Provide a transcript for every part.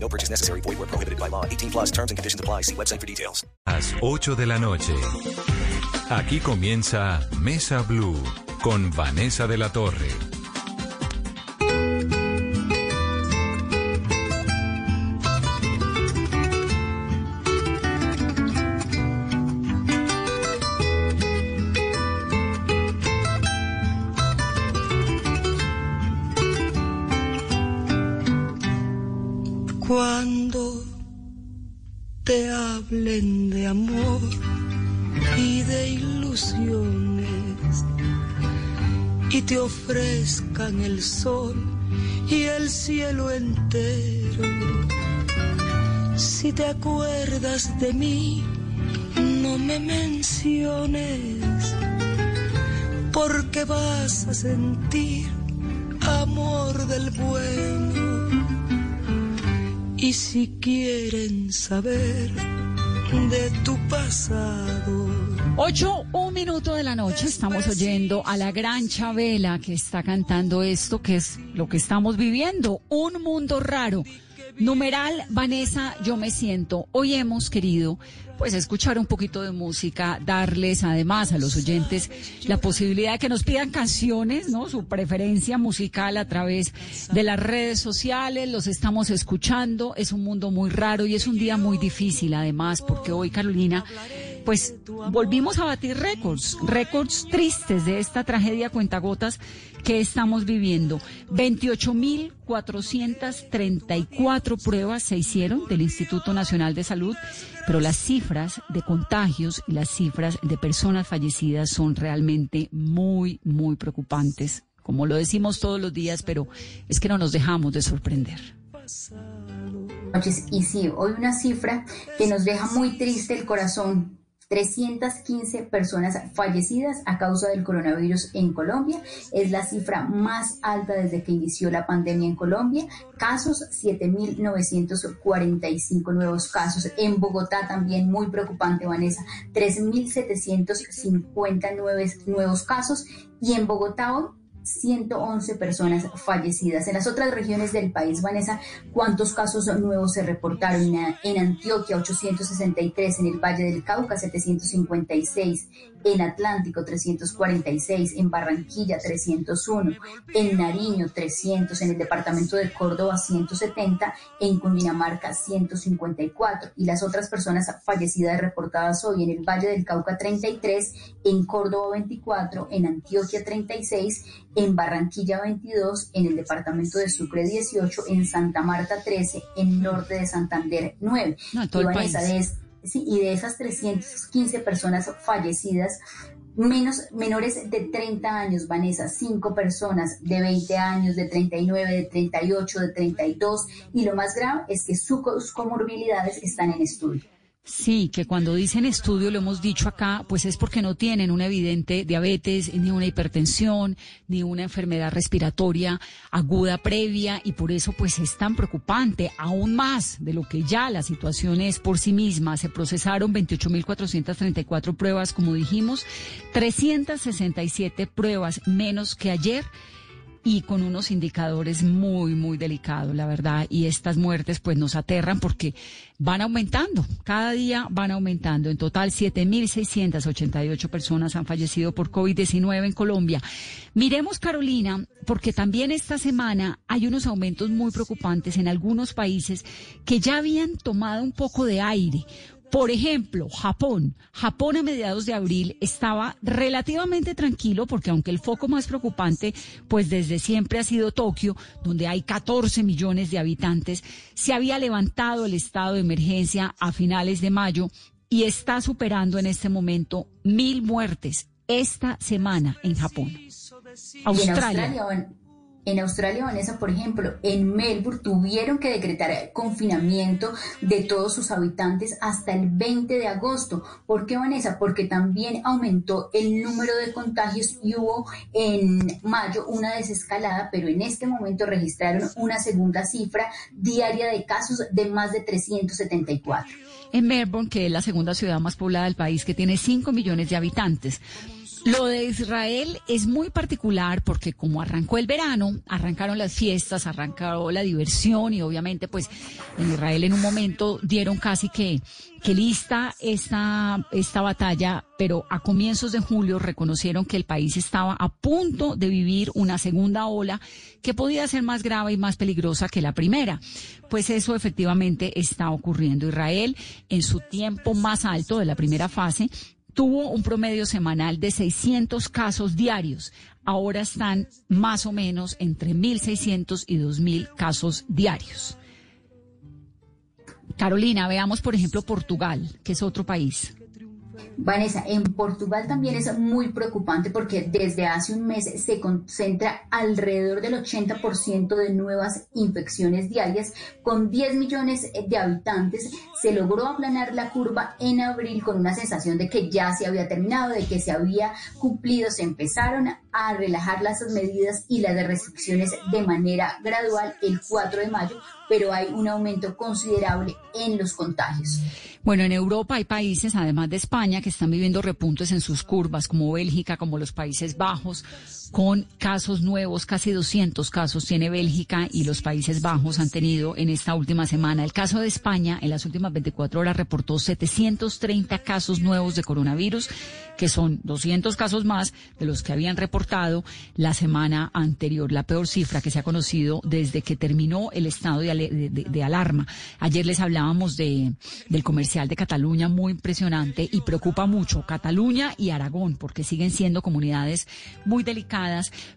No purchase necessary. Void where prohibited by law. 18 plus terms and conditions apply. See website for details. Las 8 de la noche. Aquí comienza Mesa Blue con Vanessa de la Torre. De amor y de ilusiones y te ofrezcan el sol y el cielo entero, si te acuerdas de mí, no me menciones, porque vas a sentir amor del bueno. Y si quieren saber de tu pasado. Ocho, un minuto de la noche, estamos oyendo a la gran Chabela que está cantando esto, que es lo que estamos viviendo, un mundo raro. Numeral, Vanessa, yo me siento. Hoy hemos querido, pues, escuchar un poquito de música, darles además a los oyentes la posibilidad de que nos pidan canciones, ¿no? Su preferencia musical a través de las redes sociales, los estamos escuchando. Es un mundo muy raro y es un día muy difícil además, porque hoy, Carolina, pues volvimos a batir récords, récords tristes de esta tragedia cuentagotas que estamos viviendo. 28.434 pruebas se hicieron del Instituto Nacional de Salud, pero las cifras de contagios y las cifras de personas fallecidas son realmente muy, muy preocupantes. Como lo decimos todos los días, pero es que no nos dejamos de sorprender. Y sí, hoy una cifra que nos deja muy triste el corazón. 315 personas fallecidas a causa del coronavirus en Colombia. Es la cifra más alta desde que inició la pandemia en Colombia. Casos, 7.945 nuevos casos. En Bogotá también muy preocupante, Vanessa, 3.759 nuevos casos. Y en Bogotá hoy 111 personas fallecidas. En las otras regiones del país, Vanessa, ¿cuántos casos nuevos se reportaron? En Antioquia, 863, en el Valle del Cauca, 756, en Atlántico, 346, en Barranquilla, 301, en Nariño, 300, en el departamento de Córdoba, 170, en Cundinamarca, 154. Y las otras personas fallecidas reportadas hoy en el Valle del Cauca, 33, en Córdoba, 24, en Antioquia, 36, en Barranquilla 22, en el departamento de Sucre 18, en Santa Marta 13, en norte de Santander 9. todo y, Vanessa, de es- sí, y de esas 315 personas fallecidas, menos, menores de 30 años, Vanessa, 5 personas de 20 años, de 39, de 38, de 32, y lo más grave es que sus comorbilidades están en estudio. Sí, que cuando dicen estudio, lo hemos dicho acá, pues es porque no tienen una evidente diabetes, ni una hipertensión, ni una enfermedad respiratoria aguda previa, y por eso pues es tan preocupante, aún más de lo que ya la situación es por sí misma. Se procesaron 28.434 pruebas, como dijimos, 367 pruebas menos que ayer y con unos indicadores muy, muy delicados, la verdad. Y estas muertes pues nos aterran porque van aumentando, cada día van aumentando. En total, 7.688 personas han fallecido por COVID-19 en Colombia. Miremos, Carolina, porque también esta semana hay unos aumentos muy preocupantes en algunos países que ya habían tomado un poco de aire. Por ejemplo, Japón. Japón a mediados de abril estaba relativamente tranquilo porque aunque el foco más preocupante, pues desde siempre ha sido Tokio, donde hay 14 millones de habitantes, se había levantado el estado de emergencia a finales de mayo y está superando en este momento mil muertes esta semana en Japón. Australia. En Australia, Vanessa, por ejemplo, en Melbourne tuvieron que decretar confinamiento de todos sus habitantes hasta el 20 de agosto. ¿Por qué, Vanessa? Porque también aumentó el número de contagios y hubo en mayo una desescalada, pero en este momento registraron una segunda cifra diaria de casos de más de 374. En Melbourne, que es la segunda ciudad más poblada del país, que tiene 5 millones de habitantes. Lo de Israel es muy particular porque como arrancó el verano, arrancaron las fiestas, arrancó la diversión y obviamente pues en Israel en un momento dieron casi que, que lista esta, esta batalla, pero a comienzos de julio reconocieron que el país estaba a punto de vivir una segunda ola que podía ser más grave y más peligrosa que la primera. Pues eso efectivamente está ocurriendo. Israel en su tiempo más alto de la primera fase tuvo un promedio semanal de 600 casos diarios. Ahora están más o menos entre 1.600 y 2.000 casos diarios. Carolina, veamos por ejemplo Portugal, que es otro país. Vanessa, en Portugal también es muy preocupante porque desde hace un mes se concentra alrededor del 80% de nuevas infecciones diarias. Con 10 millones de habitantes se logró aplanar la curva en abril con una sensación de que ya se había terminado, de que se había cumplido. Se empezaron a relajar las medidas y las restricciones de manera gradual el 4 de mayo, pero hay un aumento considerable en los contagios. Bueno, en Europa hay países, además de España, que están viviendo repuntes en sus curvas, como Bélgica, como los Países Bajos, con casos nuevos, casi 200 casos tiene Bélgica y los Países Bajos han tenido en esta última semana. El caso de España, en las últimas 24 horas, reportó 730 casos nuevos de coronavirus, que son 200 casos más de los que habían reportado la semana anterior, la peor cifra que se ha conocido desde que terminó el estado de, de alarma. Ayer les hablábamos de, del comercial de Cataluña, muy impresionante y preocupa mucho Cataluña y Aragón, porque siguen siendo comunidades muy delicadas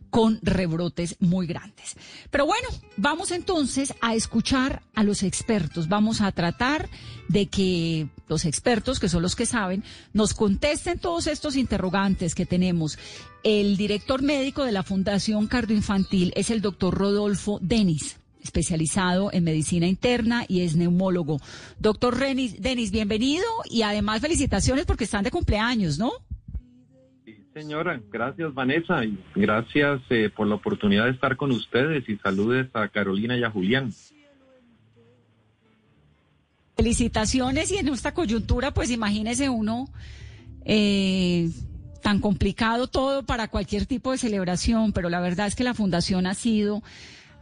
con rebrotes muy grandes. Pero bueno, vamos entonces a escuchar a los expertos. Vamos a tratar de que los expertos, que son los que saben, nos contesten todos estos interrogantes que tenemos. El director médico de la Fundación Cardioinfantil es el doctor Rodolfo Denis especializado en medicina interna y es neumólogo. Doctor Denis, bienvenido y además felicitaciones porque están de cumpleaños, ¿no? Señora. Gracias, Vanessa, y gracias eh, por la oportunidad de estar con ustedes y saludes a Carolina y a Julián. Felicitaciones y en esta coyuntura, pues imagínese uno eh, tan complicado todo para cualquier tipo de celebración, pero la verdad es que la fundación ha sido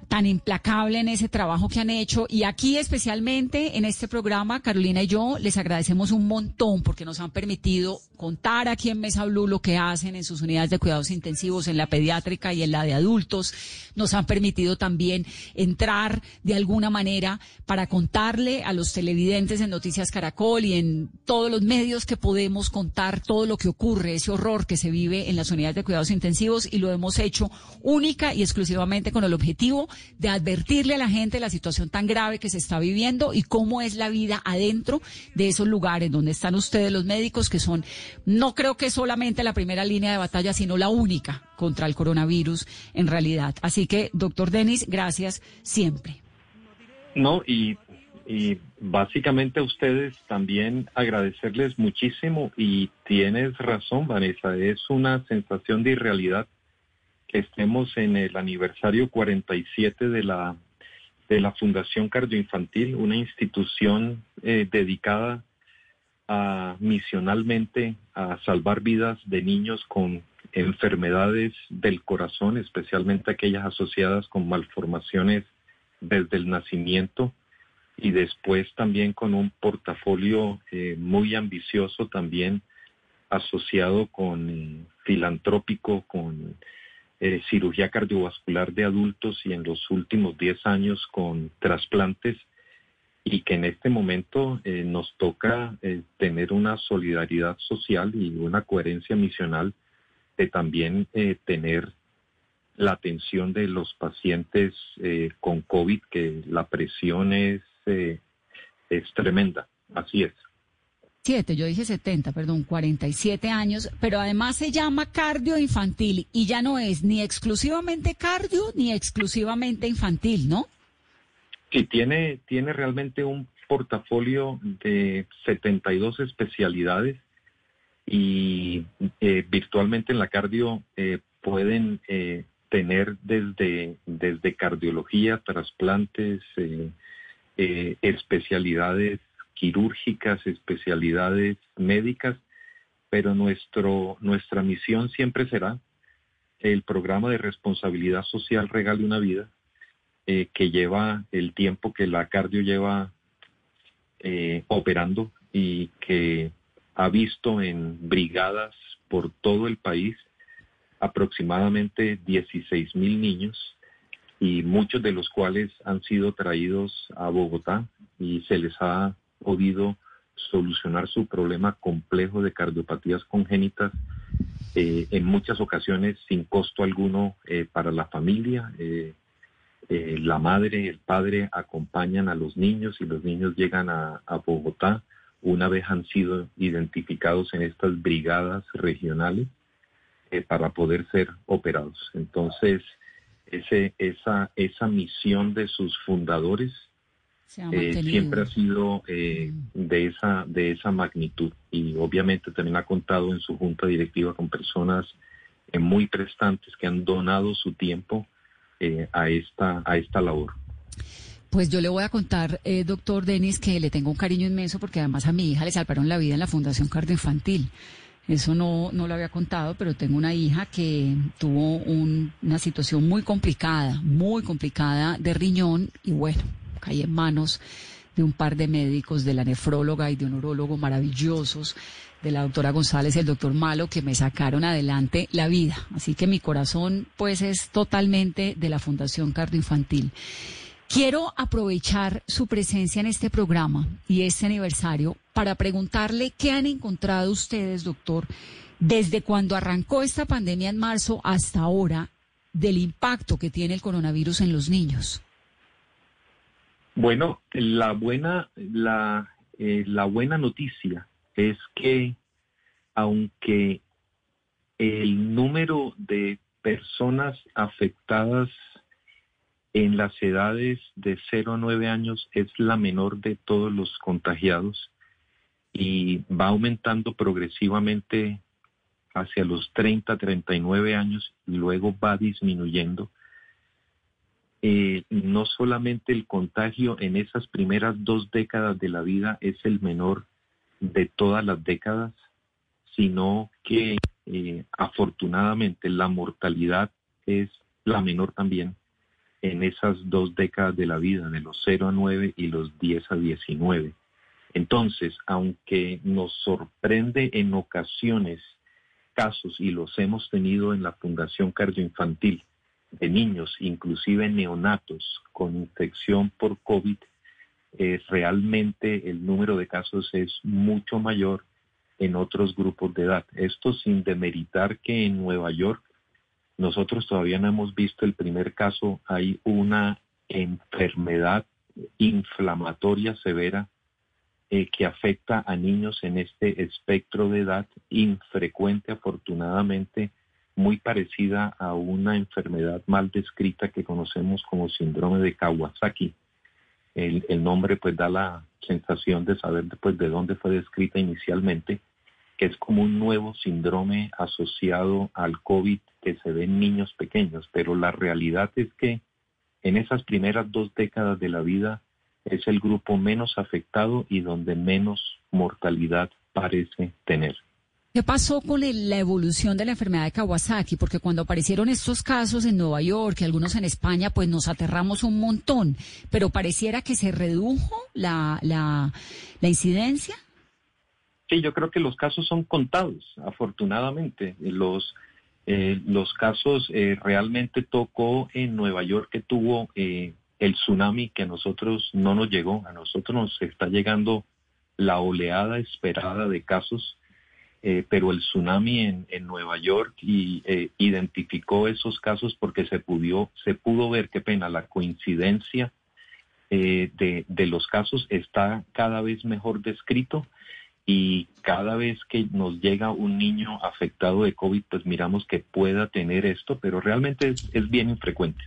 tan implacable en ese trabajo que han hecho. Y aquí especialmente en este programa, Carolina y yo les agradecemos un montón porque nos han permitido contar aquí en Mesa Blue lo que hacen en sus unidades de cuidados intensivos, en la pediátrica y en la de adultos. Nos han permitido también entrar de alguna manera para contarle a los televidentes en Noticias Caracol y en todos los medios que podemos contar todo lo que ocurre, ese horror que se vive en las unidades de cuidados intensivos y lo hemos hecho única y exclusivamente con el objetivo de advertirle a la gente la situación tan grave que se está viviendo y cómo es la vida adentro de esos lugares donde están ustedes los médicos, que son, no creo que solamente la primera línea de batalla, sino la única contra el coronavirus en realidad. Así que, doctor Denis, gracias siempre. No, y, y básicamente a ustedes también agradecerles muchísimo y tienes razón, Vanessa, es una sensación de irrealidad que estemos en el aniversario 47 de la, de la Fundación Cardioinfantil, una institución eh, dedicada a, misionalmente a salvar vidas de niños con enfermedades del corazón, especialmente aquellas asociadas con malformaciones desde el nacimiento y después también con un portafolio eh, muy ambicioso también asociado con eh, filantrópico, con eh, cirugía cardiovascular de adultos y en los últimos 10 años con trasplantes y que en este momento eh, nos toca eh, tener una solidaridad social y una coherencia misional de también tener la atención de los pacientes con COVID, que la presión es, es tremenda. Así es. 47, yo dije 70, perdón, 47 años, pero además se llama cardio infantil y ya no es ni exclusivamente cardio ni exclusivamente infantil, ¿no? Sí, tiene, tiene realmente un portafolio de 72 especialidades y eh, virtualmente en la cardio eh, pueden eh, tener desde, desde cardiología, trasplantes, especialidades quirúrgicas, especialidades médicas, pero nuestro, nuestra misión siempre será el programa de responsabilidad social Regale una vida, que lleva el tiempo que la cardio lleva eh, operando y que ha visto en brigadas por todo el país aproximadamente 16 mil niños y muchos de los cuales han sido traídos a Bogotá y se les ha podido solucionar su problema complejo de cardiopatías congénitas eh, en muchas ocasiones sin costo alguno eh, para la familia. Eh, la madre el padre acompañan a los niños y los niños llegan a, Bogotá una vez han sido identificados en estas brigadas regionales eh, para poder ser operados. Entonces, ese, esa, esa misión de sus fundadores eh, siempre ha sido de, esa, de esa magnitud y obviamente también ha contado en su junta directiva con personas muy prestantes que han donado su tiempo eh, a, esta, a esta labor. Pues yo le voy a contar, eh, doctor Denis, que le tengo un cariño inmenso porque además a mi hija le salvaron la vida en la Fundación Cardioinfantil. Eso no, no lo había contado, pero tengo una hija que tuvo una situación muy complicada, muy complicada de riñón y bueno, caí en manos de un par de médicos, de la nefróloga y de un urólogo maravillosos de la doctora González y el doctor Malo que me sacaron adelante la vida. Así que mi corazón pues es totalmente de la Fundación Infantil. Quiero aprovechar su presencia en este programa y este aniversario para preguntarle qué han encontrado ustedes, doctor, desde cuando arrancó esta pandemia en marzo hasta ahora del impacto que tiene el coronavirus en los niños. Bueno, la buena, la, eh, la buena noticia es que aunque el número de personas afectadas en las edades de 0 a 9 años es la menor de todos los contagiados y va aumentando progresivamente hacia los 30, 39 años y luego va disminuyendo. Eh, no solamente el contagio en esas primeras dos décadas de la vida es el menor de todas las décadas, sino que eh, afortunadamente la mortalidad es la menor también en esas dos décadas de la vida, de los 0 a 9 y los 10 a 19. Entonces, aunque nos sorprende en ocasiones casos, y los hemos tenido en la Fundación Cardioinfantil, de niños, inclusive neonatos, con infección por COVID, realmente el número de casos es mucho mayor en otros grupos de edad. Esto sin demeritar que en Nueva York nosotros todavía no hemos visto el primer caso. Hay una enfermedad inflamatoria severa eh, que afecta a niños en este espectro de edad infrecuente, afortunadamente, muy parecida a una enfermedad mal descrita que conocemos como síndrome de Kawasaki el, nombre pues da la sensación de saber pues, de dónde fue descrita inicialmente, que es como un nuevo síndrome asociado al COVID que se ve en niños pequeños, pero la realidad es que en esas primeras dos décadas de la vida es el grupo menos afectado y donde menos mortalidad parece tener. ¿Qué pasó con la evolución de la enfermedad de Kawasaki? Porque cuando aparecieron estos casos en Nueva York y algunos en España, pues nos aterramos un montón, pero pareciera que se redujo la, la, incidencia. Sí, yo creo que los casos son contados, afortunadamente. Los, eh, los casos eh, realmente tocó en Nueva York que tuvo eh, el tsunami que a nosotros no nos llegó, a nosotros nos está llegando la oleada esperada de casos eh, pero el tsunami en, Nueva York y, eh, identificó esos casos porque se, pudo, se pudo ver, qué pena, la coincidencia eh, de, de, los casos está cada vez mejor descrito y cada vez que nos llega un niño afectado de COVID, pues miramos que pueda tener esto, pero realmente es bien infrecuente.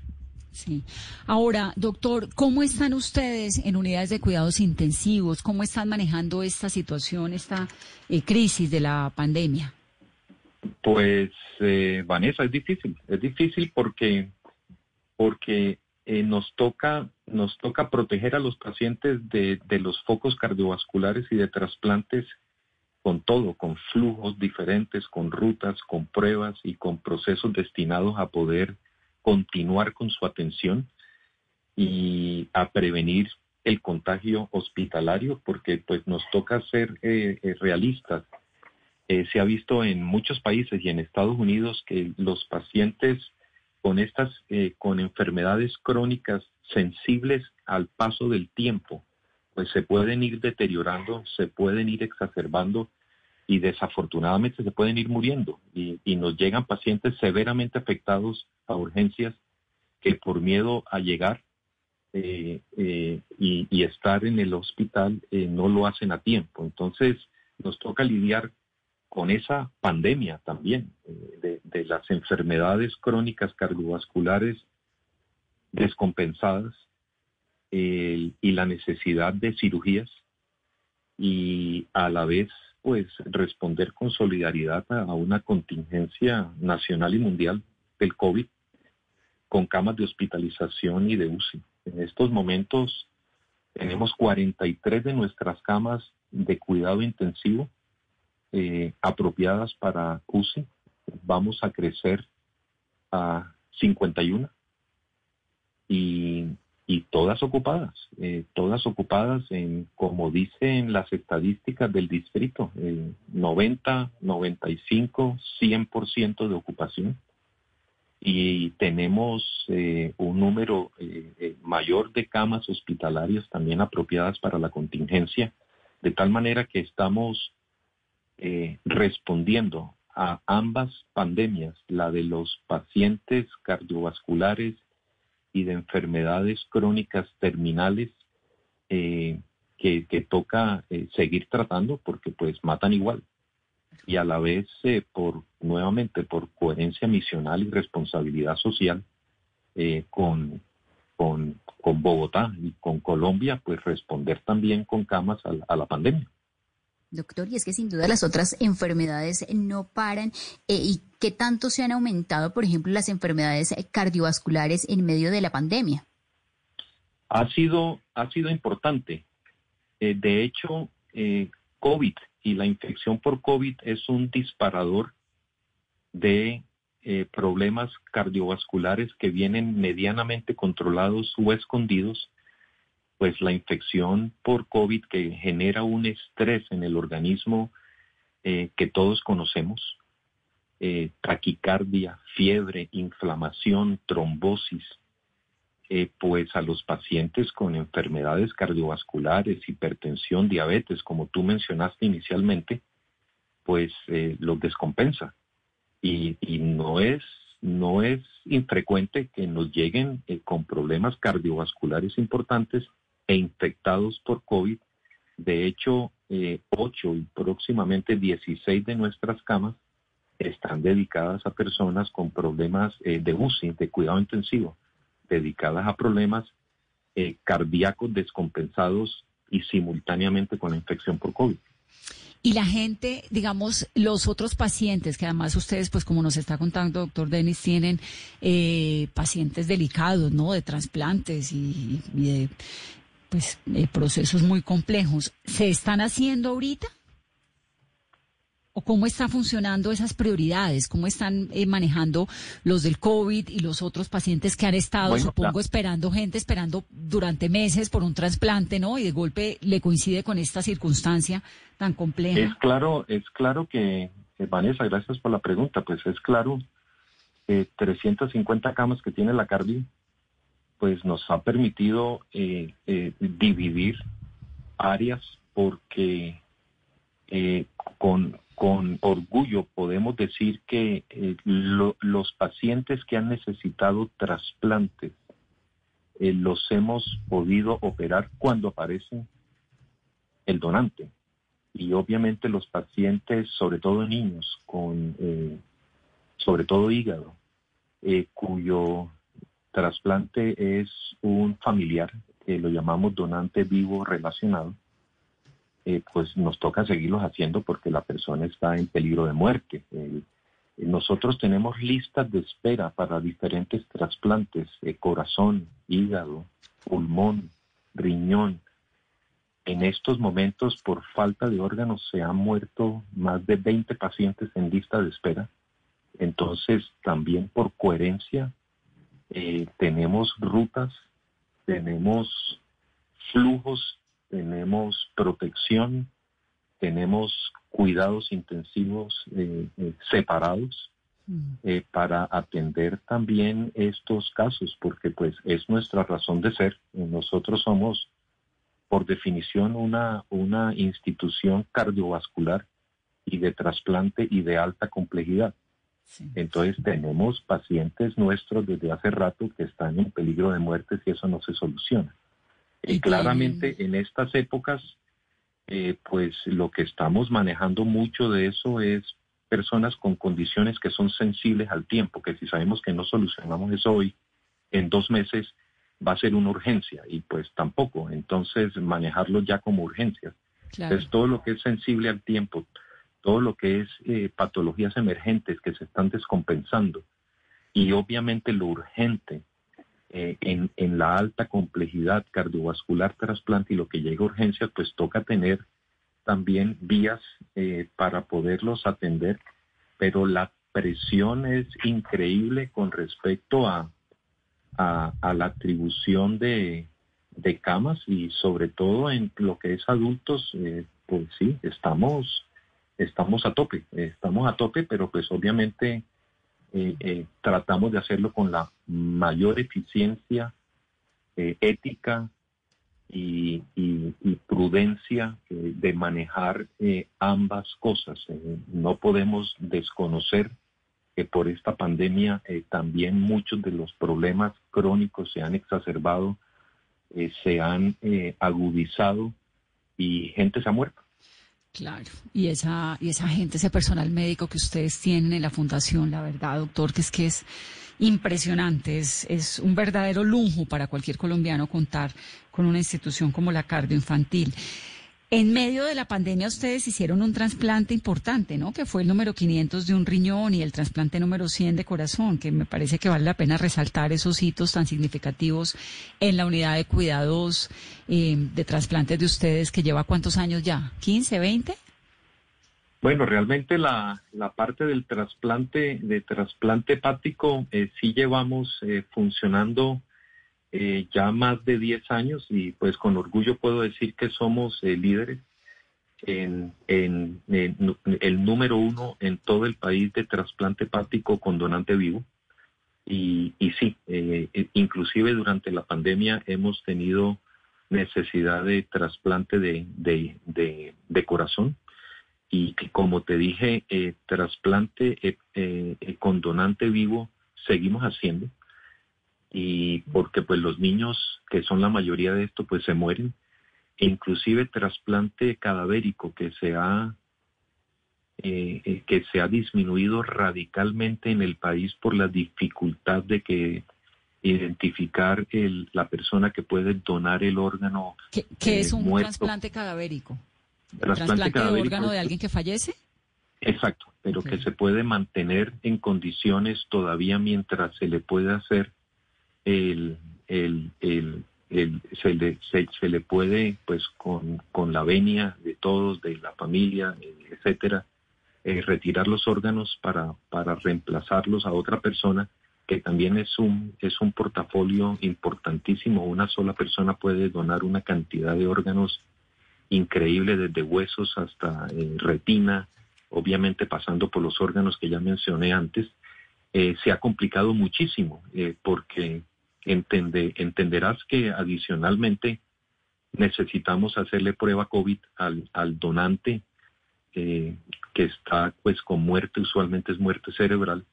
Sí. Ahora, doctor, ¿cómo están ustedes en unidades de cuidados intensivos? ¿Cómo están manejando esta situación, esta eh, crisis de la pandemia? Pues, eh, Vanessa, es difícil. Es difícil porque, porque eh, nos toca nos toca proteger a los pacientes de, de los focos cardiovasculares y de trasplantes con todo, con flujos diferentes, con rutas, con pruebas y con procesos destinados a poder continuar con su atención y a prevenir el contagio hospitalario, porque pues nos toca ser eh, eh, realistas. Eh, se ha visto en muchos países y en Estados Unidos que los pacientes con estas, con enfermedades crónicas sensibles al paso del tiempo, pues se pueden ir deteriorando, se pueden ir exacerbando y desafortunadamente se pueden ir muriendo y, nos llegan pacientes severamente afectados a urgencias que por miedo a llegar eh, eh, y, estar en el hospital eh, no lo hacen a tiempo. Entonces nos toca lidiar con esa pandemia también de, las enfermedades crónicas cardiovasculares descompensadas y la necesidad de cirugías y a la vez pues responder con solidaridad a, una contingencia nacional y mundial del COVID con camas de hospitalización y de UCI. En estos momentos tenemos 43 de nuestras camas de cuidado intensivo eh, apropiadas para UCI. Vamos a crecer a 51 y y todas ocupadas, eh, todas ocupadas en, como dicen las estadísticas del distrito, 90, 95, 100% de ocupación. Y tenemos eh, un número eh, mayor de camas hospitalarias también apropiadas para la contingencia, de tal manera que estamos respondiendo a ambas pandemias, la de los pacientes cardiovasculares y de enfermedades crónicas terminales eh, que, toca eh, seguir tratando porque pues matan igual y a la vez eh, por nuevamente por coherencia misional y responsabilidad social con, con, con, Bogotá y con Colombia pues responder también con camas a la pandemia. Doctor, y es que sin duda las otras enfermedades no paran eh, y qué tanto se han aumentado, por ejemplo, las enfermedades cardiovasculares en medio de la pandemia. Ha sido, ha sido importante. Eh, de hecho, eh, COVID y la infección por COVID es un disparador de problemas cardiovasculares que vienen medianamente controlados o escondidos pues la infección por COVID que genera un estrés en el organismo eh, que todos conocemos, eh, taquicardia, fiebre, inflamación, trombosis, eh, pues a los pacientes con enfermedades cardiovasculares, hipertensión, diabetes, como tú mencionaste inicialmente, pues los descompensa. Y, no es no es infrecuente que nos lleguen con problemas cardiovasculares importantes e infectados por COVID. De hecho, eh, 8 y próximamente 16 de nuestras camas están dedicadas a personas con problemas eh, de UCI, de cuidado intensivo, dedicadas a problemas eh, cardíacos descompensados y simultáneamente con la infección por COVID. Y la gente, digamos, los otros pacientes, que además ustedes, pues como nos está contando doctor Denis, tienen eh, pacientes delicados, ¿no? De trasplantes y, y de pues eh, procesos muy complejos. ¿Se están haciendo ahorita? ¿O cómo están funcionando esas prioridades? ¿Cómo están eh, manejando los del COVID y los otros pacientes que han estado, supongo, esperando gente, esperando durante meses por un trasplante, ¿no? Y de golpe le coincide con esta circunstancia tan compleja. Es claro, es claro que, Vanessa, gracias por la pregunta, pues es claro, eh, 350 camas que tiene la cardio pues nos ha permitido eh, eh, dividir áreas porque eh, con, orgullo podemos decir que los pacientes que han necesitado trasplantes los hemos podido operar cuando aparece el donante. y obviamente los pacientes, sobre todo niños, con sobre todo hígado, cuyo trasplante es un familiar, que lo llamamos donante vivo relacionado, eh, pues nos toca seguirlos haciendo porque la persona está en peligro de muerte. nosotros tenemos listas de espera para diferentes trasplantes, corazón, hígado, pulmón, riñón, en estos momentos, por falta de órganos, se han muerto más de 20 pacientes en lista de espera. Entonces, también por coherencia, eh, tenemos rutas, tenemos flujos, tenemos protección, tenemos cuidados intensivos eh, eh, separados mm. para atender también estos casos, porque pues es nuestra razón de ser. Nosotros somos por definición una, una institución cardiovascular y de trasplante y de alta complejidad. Entonces tenemos pacientes nuestros desde hace rato que están en peligro de muerte si eso no se soluciona. Y, claramente en estas épocas, eh, pues lo que estamos manejando mucho de eso es personas con condiciones que son sensibles al tiempo, que si sabemos que no solucionamos eso hoy, en dos meses va a ser una urgencia y pues tampoco. Entonces manejarlo ya como urgencia. Es todo lo que es sensible al tiempo, todo lo que es eh, patologías emergentes que se están descompensando y obviamente lo urgente eh, en, en, la alta complejidad cardiovascular trasplante y lo que llega a urgencia, pues toca tener también vías eh, para poderlos atender, pero la presión es increíble con respecto a, a, la atribución de, camas y sobre todo en lo que es adultos, eh, pues sí, estamos, estamos a tope, estamos a tope, pero pues obviamente eh, eh, tratamos de hacerlo con la mayor eficiencia ética y, prudencia de manejar ambas cosas. no podemos desconocer que por esta pandemia eh, también muchos de los problemas crónicos se han exacerbado, eh, se han eh, agudizado y gente se ha muerto. Claro, y esa, y esa gente, ese personal médico que ustedes tienen en la fundación, la verdad, doctor, que es que es impresionante, es, es un verdadero lujo para cualquier colombiano contar con una institución como la cardioinfantil. En medio de la pandemia ustedes hicieron un trasplante importante, ¿no? Que fue el número 500 de un riñón y el trasplante número 100 de corazón, que me parece que vale la pena resaltar esos hitos tan significativos en la unidad de cuidados eh, de trasplantes de ustedes, que lleva cuántos años ya, 15, 20? Bueno, realmente la, parte del trasplante, de trasplante hepático, eh, sí llevamos eh, funcionando eh, ya más de 10 años y pues con orgullo puedo decir que somos eh, líderes en, el número uno en todo el país de trasplante hepático con donante vivo. Y, y sí, eh, inclusive durante la pandemia hemos tenido necesidad de trasplante de, de, corazón. Y como te dije, trasplante con donante vivo seguimos haciendo y porque pues los niños que son la mayoría de esto pues se mueren e inclusive trasplante cadavérico que se ha eh, eh, que se ha disminuido radicalmente en el país por la dificultad de que identificar el, la persona que puede donar el órgano. ¿Qué, es eh, un trasplante cadavérico? ¿Trasplante, de órgano de alguien que fallece? Exacto, pero que se puede mantener en condiciones todavía mientras se le puede hacer el, se, le, se, le puede, pues con, con la venia de todos, de la familia, etcétera, eh, retirar los órganos para, para reemplazarlos a otra persona, que también es un, es un portafolio importantísimo. Una sola persona puede donar una cantidad de órganos increíble, desde huesos hasta eh, retina, obviamente pasando por los órganos que ya mencioné antes. Eh, se ha complicado muchísimo porque Entende, entenderás que adicionalmente necesitamos hacerle prueba COVID al, donante eh, que está pues con muerte, usualmente es muerte cerebral,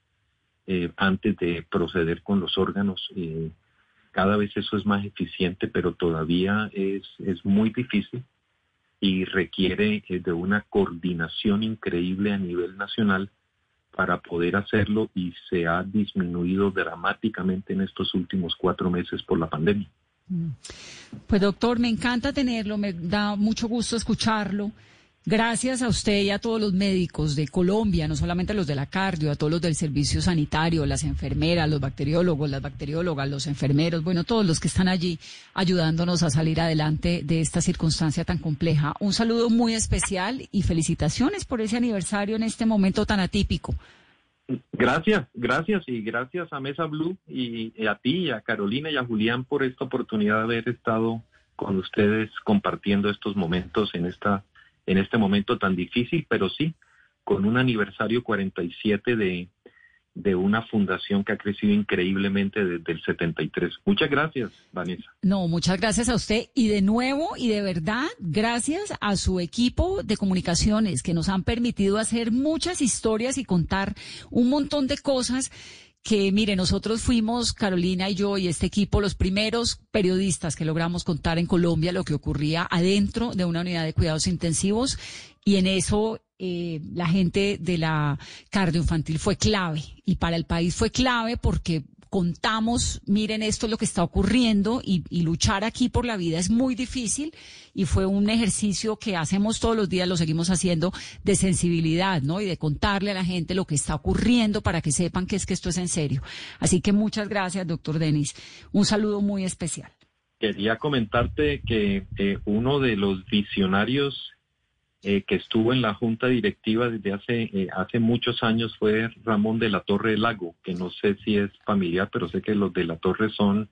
eh, antes de proceder con los órganos. Eh, cada vez eso es más eficiente, pero todavía es, es muy difícil. y requiere de una coordinación increíble a nivel nacional para poder hacerlo y se ha disminuido dramáticamente en estos últimos cuatro meses por la pandemia. Pues doctor, me encanta tenerlo, me da mucho gusto escucharlo. Gracias a usted y a todos los médicos de Colombia, no solamente a los de la cardio, a todos los del servicio sanitario, las enfermeras, los bacteriólogos, las bacteriólogas, los enfermeros, bueno, todos los que están allí ayudándonos a salir adelante de esta circunstancia tan compleja. Un saludo muy especial y felicitaciones por ese aniversario en este momento tan atípico. Gracias, gracias y gracias a Mesa Blue y, a ti, y a Carolina y a Julián por esta oportunidad de haber estado con ustedes compartiendo estos momentos en esta en este momento tan difícil, pero sí, con un aniversario 47 de, de una fundación que ha crecido increíblemente desde el 73. Muchas gracias, Vanessa. No, muchas gracias a usted y de nuevo y de verdad, gracias a su equipo de comunicaciones que nos han permitido hacer muchas historias y contar un montón de cosas que mire, nosotros fuimos, Carolina y yo y este equipo, los primeros periodistas que logramos contar en Colombia lo que ocurría adentro de una unidad de cuidados intensivos y en eso eh, la gente de la cardioinfantil fue clave y para el país fue clave porque contamos, miren, esto es lo que está ocurriendo y, luchar aquí por la vida es muy difícil y fue un ejercicio que hacemos todos los días, lo seguimos haciendo de sensibilidad, ¿no? Y de contarle a la gente lo que está ocurriendo para que sepan que es que esto es en serio. Así que muchas gracias, doctor Denis. Un saludo muy especial. Quería comentarte que eh, uno de los visionarios eh, que estuvo en la junta directiva desde hace, eh, hace muchos años fue Ramón de la Torre Lago, que no sé si es familiar, pero sé que los de la Torre son,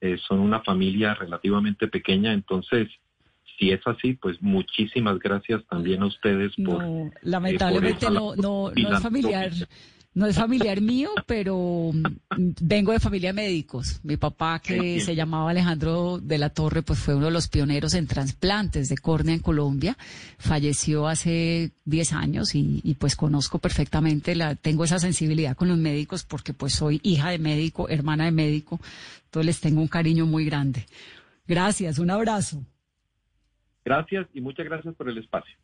eh, son una familia relativamente pequeña, entonces si es así, pues muchísimas gracias también a ustedes por... lamentablemente no, no, no es familiar. No es familiar mío, pero mm, vengo de familia de médicos. Mi papá, que se llamaba Alejandro de la Torre, pues fue uno de los pioneros en trasplantes de córnea en Colombia. Falleció hace 10 años y, pues conozco perfectamente, la, tengo esa sensibilidad con los médicos porque pues soy hija de médico, hermana de médico, entonces les tengo un cariño muy grande. Gracias, un abrazo. Gracias y muchas gracias por el espacio.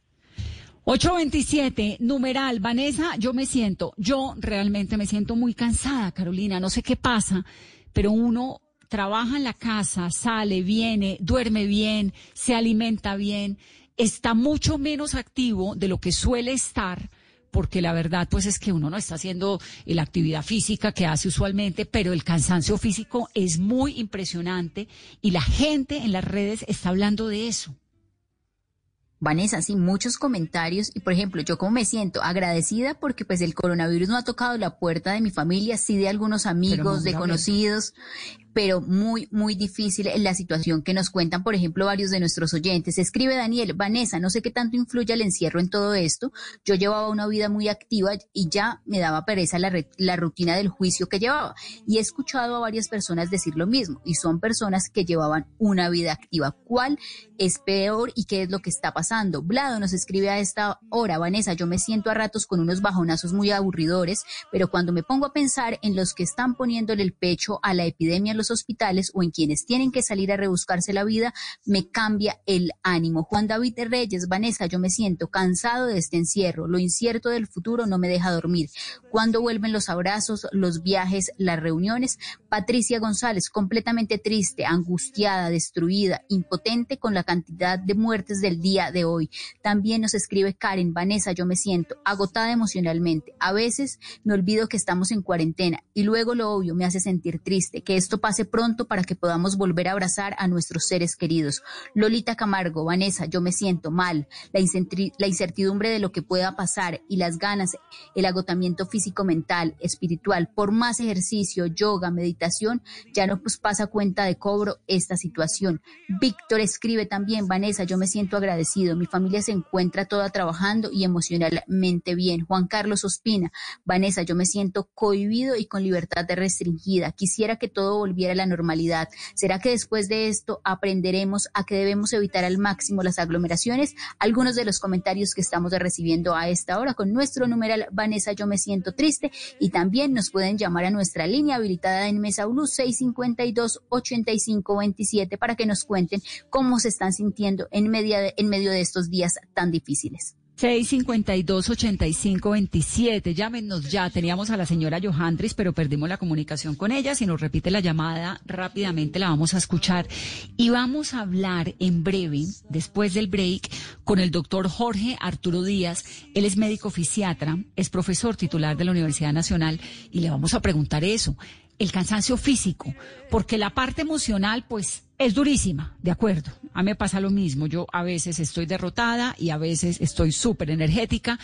827, numeral, Vanessa, yo me siento, yo realmente me siento muy cansada, Carolina, no sé qué pasa, pero uno trabaja en la casa, sale, viene, duerme bien, se alimenta bien, está mucho menos activo de lo que suele estar, porque la verdad pues es que uno no está haciendo la actividad física que hace usualmente, pero el cansancio físico es muy impresionante y la gente en las redes está hablando de eso. Vanessa, sí, muchos comentarios. Y por ejemplo, yo como me siento agradecida porque pues el coronavirus no ha tocado la puerta de mi familia, sí de algunos amigos, de conocidos, pero muy, muy difícil la situación que nos cuentan, por ejemplo, varios de nuestros oyentes. Escribe Daniel, Vanessa, no sé qué tanto influye el encierro en todo esto. Yo llevaba una vida muy activa y ya me daba pereza la, la rutina del juicio que llevaba. Y he escuchado a varias personas decir lo mismo, y son personas que llevaban una vida activa. ¿Cuál es peor y qué es lo que está pasando? Blado nos escribe a esta hora, Vanessa, yo me siento a ratos con unos bajonazos muy aburridores, pero cuando me pongo a pensar en los que están poniéndole el pecho a la epidemia hospitales o en quienes tienen que salir a rebuscarse la vida, me cambia el ánimo. Juan David Reyes, Vanessa, yo me siento cansado de este encierro. Lo incierto del futuro no me deja dormir. ¿Cuándo vuelven los abrazos, los viajes, las reuniones? Patricia González, completamente triste, angustiada, destruida, impotente con la cantidad de muertes del día de hoy. También nos escribe Karen, Vanessa, yo me siento agotada emocionalmente. A veces me olvido que estamos en cuarentena y luego lo obvio me hace sentir triste, que esto pase pronto para que podamos volver a abrazar a nuestros seres queridos. Lolita Camargo, Vanessa, yo me siento mal. La, incertidumbre de lo que pueda pasar y las ganas, el agotamiento físico, mental, espiritual, por más ejercicio, yoga, meditación, ya no pues pasa cuenta de cobro esta situación. Víctor escribe también, Vanessa, yo me siento agradecido. Mi familia se encuentra toda trabajando y emocionalmente bien. Juan Carlos Ospina, Vanessa, yo me siento cohibido y con libertad de restringida. Quisiera que todo volviera la normalidad? ¿Será que después de esto aprenderemos a que debemos evitar al máximo las aglomeraciones? Algunos de los comentarios que estamos recibiendo a esta hora con nuestro numeral Vanessa Yo Me Siento Triste y también nos pueden llamar a nuestra línea habilitada en Mesa Blue 652-8527 para que nos cuenten cómo se están sintiendo en, media en medio de estos días tan difíciles. 652-8527. Llámenos ya. Teníamos a la señora Johandris, pero perdimos la comunicación con ella. Si nos repite la llamada rápidamente, la vamos a escuchar. Y vamos a hablar en breve, después del break, con el doctor Jorge Arturo Díaz. Él es médico fisiatra, es profesor titular de la Universidad Nacional y le vamos a preguntar eso el cansancio físico, porque la parte emocional, pues, es durísima, de acuerdo. A mí me pasa lo mismo. Yo a veces estoy derrotada y a veces estoy súper energética,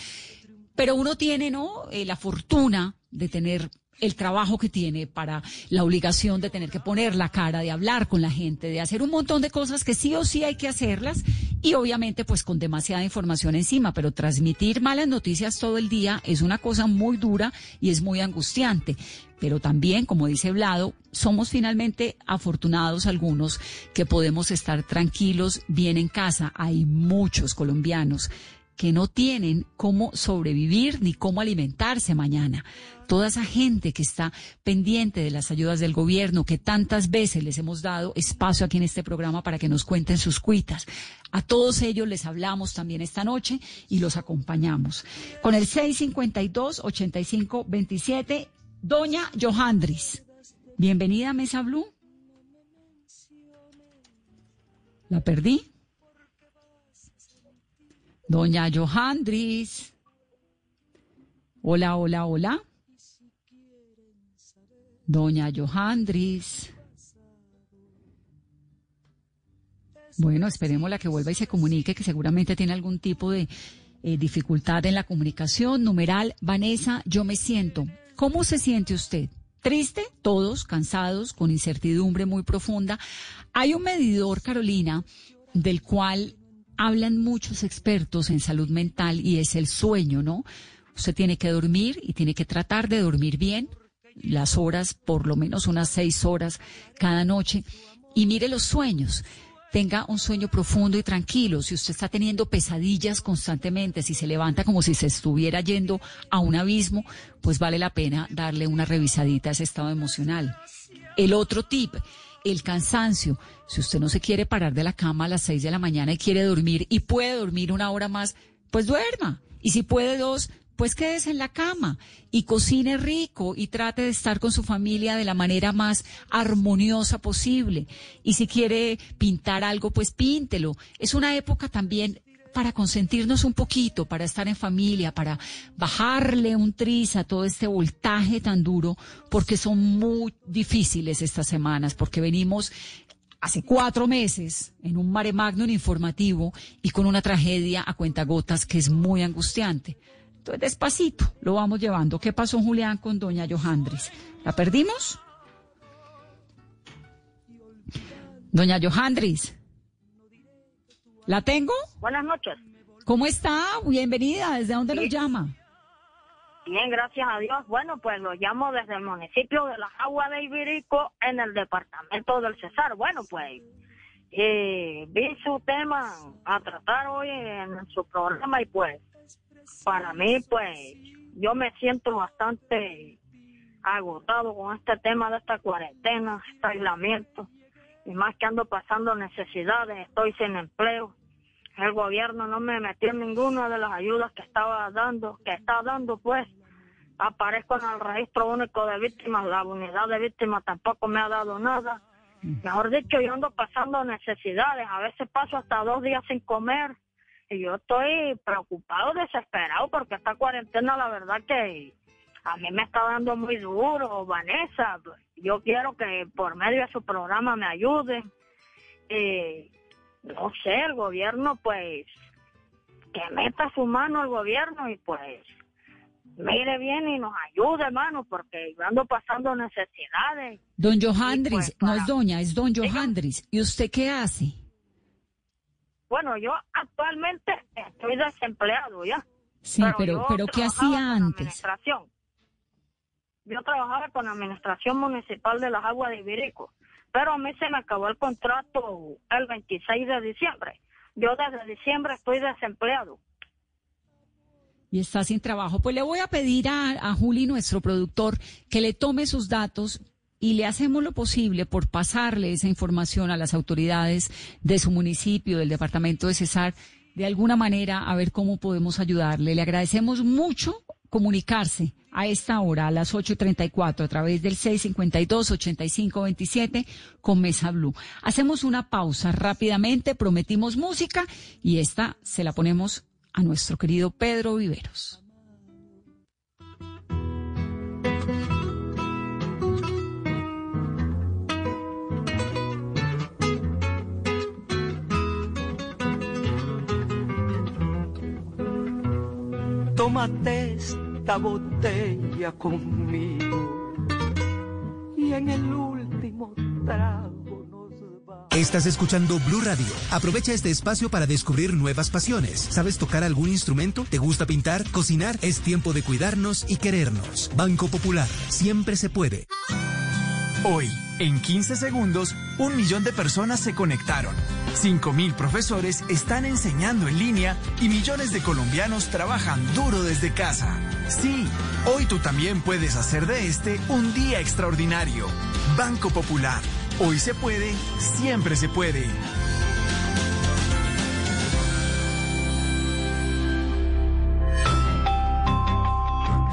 pero uno tiene, ¿no? Eh, la fortuna de tener el trabajo que tiene, para la obligación de tener que poner la cara, de hablar con la gente, de hacer un montón de cosas que sí o sí hay que hacerlas y obviamente pues con demasiada información encima, pero transmitir malas noticias todo el día es una cosa muy dura y es muy angustiante. Pero también, como dice Vlado, somos finalmente afortunados algunos que podemos estar tranquilos bien en casa. Hay muchos colombianos que no tienen cómo sobrevivir ni cómo alimentarse mañana. Toda esa gente que está pendiente de las ayudas del gobierno, que tantas veces les hemos dado espacio aquí en este programa para que nos cuenten sus cuitas. A todos ellos les hablamos también esta noche y los acompañamos. Con el 652-8527, Doña Johandris. Bienvenida a Mesa Blue. ¿La perdí? Doña Johandris. Hola, hola, hola. Doña Johandris. Bueno, esperemos la que vuelva y se comunique, que seguramente tiene algún tipo de eh, dificultad en la comunicación. Numeral, Vanessa, yo me siento. ¿Cómo se siente usted? Triste, todos cansados, con incertidumbre muy profunda. Hay un medidor, Carolina, del cual hablan muchos expertos en salud mental y es el sueño, ¿no? Usted tiene que dormir y tiene que tratar de dormir bien, las horas, por lo menos unas seis horas cada noche. Y mire los sueños. Tenga un sueño profundo y tranquilo. Si usted está teniendo pesadillas constantemente, si se levanta como si se estuviera yendo a un abismo, pues vale la pena darle una revisadita a ese estado emocional. El otro tip, el cansancio. Si usted no se quiere parar de la cama a las seis de la mañana y quiere dormir y puede dormir una hora más, pues duerma. Y si puede dos, pues quédese en la cama y cocine rico y trate de estar con su familia de la manera más armoniosa posible. Y si quiere pintar algo, pues píntelo. Es una época también para consentirnos un poquito, para estar en familia, para bajarle un tris a todo este voltaje tan duro, porque son muy difíciles estas semanas, porque venimos hace cuatro meses en un mare magnum informativo y con una tragedia a cuentagotas que es muy angustiante. Entonces, despacito, lo vamos llevando. ¿Qué pasó, Julián, con doña Johandris? ¿La perdimos? Doña Johandris. ¿La tengo? Buenas noches. ¿Cómo está? Bienvenida. ¿Desde dónde nos llama? Bien, gracias a Dios. Bueno, pues lo llamo desde el municipio de La Agua de Ibirico, en el departamento del Cesar. Bueno, pues eh, vi su tema a tratar hoy en su programa y pues para mí, pues yo me siento bastante agotado con este tema de esta cuarentena, este aislamiento. Y más que ando pasando necesidades, estoy sin empleo. El gobierno no me metió en ninguna de las ayudas que estaba dando, que está dando, pues. Aparezco en el registro único de víctimas, la unidad de víctimas tampoco me ha dado nada. Mejor dicho, yo ando pasando necesidades, a veces paso hasta dos días sin comer yo estoy preocupado, desesperado, porque esta cuarentena la verdad que a mí me está dando muy duro, Vanessa. Yo quiero que por medio de su programa me ayude. Eh, no sé, el gobierno pues que meta su mano al gobierno y pues mire bien y nos ayude, hermano, porque yo ando pasando necesidades. Don Johandris, pues, no es doña, es don Johandris. ¿Y usted qué hace? Bueno, yo actualmente estoy desempleado ya. Sí, pero, pero, ¿qué hacía antes? yo trabajaba con la administración municipal de las aguas de Ibirico, pero a mí se me acabó el contrato el 26 de diciembre. Yo desde diciembre estoy desempleado. Y está sin trabajo. Pues le voy a pedir a, a Juli, nuestro productor, que le tome sus datos y le hacemos lo posible por pasarle esa información a las autoridades de su municipio, del departamento de Cesar, de alguna manera a ver cómo podemos ayudarle. Le agradecemos mucho comunicarse a esta hora, a las 8.34, a través del 652-8527 con Mesa Blue. Hacemos una pausa rápidamente, prometimos música y esta se la ponemos a nuestro querido Pedro Viveros. Tómate esta botella conmigo y en el último trago nos va. Estás escuchando Blue Radio. Aprovecha este espacio para descubrir nuevas pasiones. ¿Sabes tocar algún instrumento? ¿Te gusta pintar? ¿Cocinar? Es tiempo de cuidarnos y querernos. Banco Popular. Siempre se puede. Hoy, en 15 segundos, un millón de personas se conectaron. 5.000 profesores están enseñando en línea y millones de colombianos trabajan duro desde casa. Sí, hoy tú también puedes hacer de este un día extraordinario. Banco Popular. Hoy se puede, siempre se puede.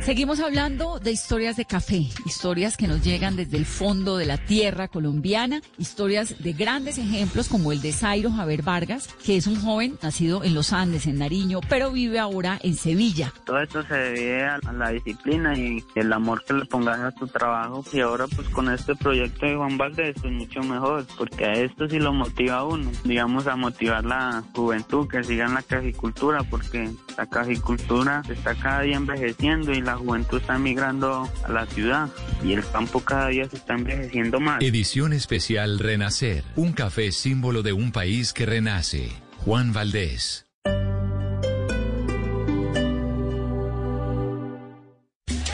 Seguimos hablando de historias de café, historias que nos llegan desde el fondo de la tierra colombiana, historias de grandes ejemplos como el de Zairo Javier Vargas, que es un joven nacido en los Andes, en Nariño, pero vive ahora en Sevilla. Todo esto se debe a, la disciplina y el amor que le pongas a tu trabajo y ahora pues con este proyecto de Juan Valdez es mucho mejor porque a esto sí lo motiva a uno, digamos a motivar la juventud que siga en la cajicultura porque la cajicultura está cada día envejeciendo y la juventud está migrando a la ciudad y el campo cada día se está envejeciendo más. Edición especial Renacer, un café símbolo de un país que renace. Juan Valdés.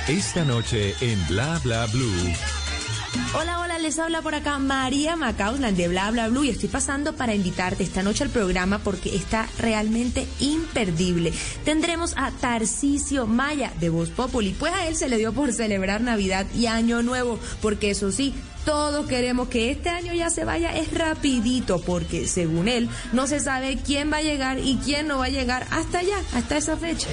Esta noche en Bla Bla Blue. Hola, hola, les habla por acá María Macausland de Bla Bla Blue y estoy pasando para invitarte esta noche al programa porque está realmente imperdible. Tendremos a Tarcisio Maya de Voz Populi, pues a él se le dio por celebrar Navidad y Año Nuevo, porque eso sí, todos queremos que este año ya se vaya es rapidito porque según él no se sabe quién va a llegar y quién no va a llegar hasta allá, hasta esa fecha.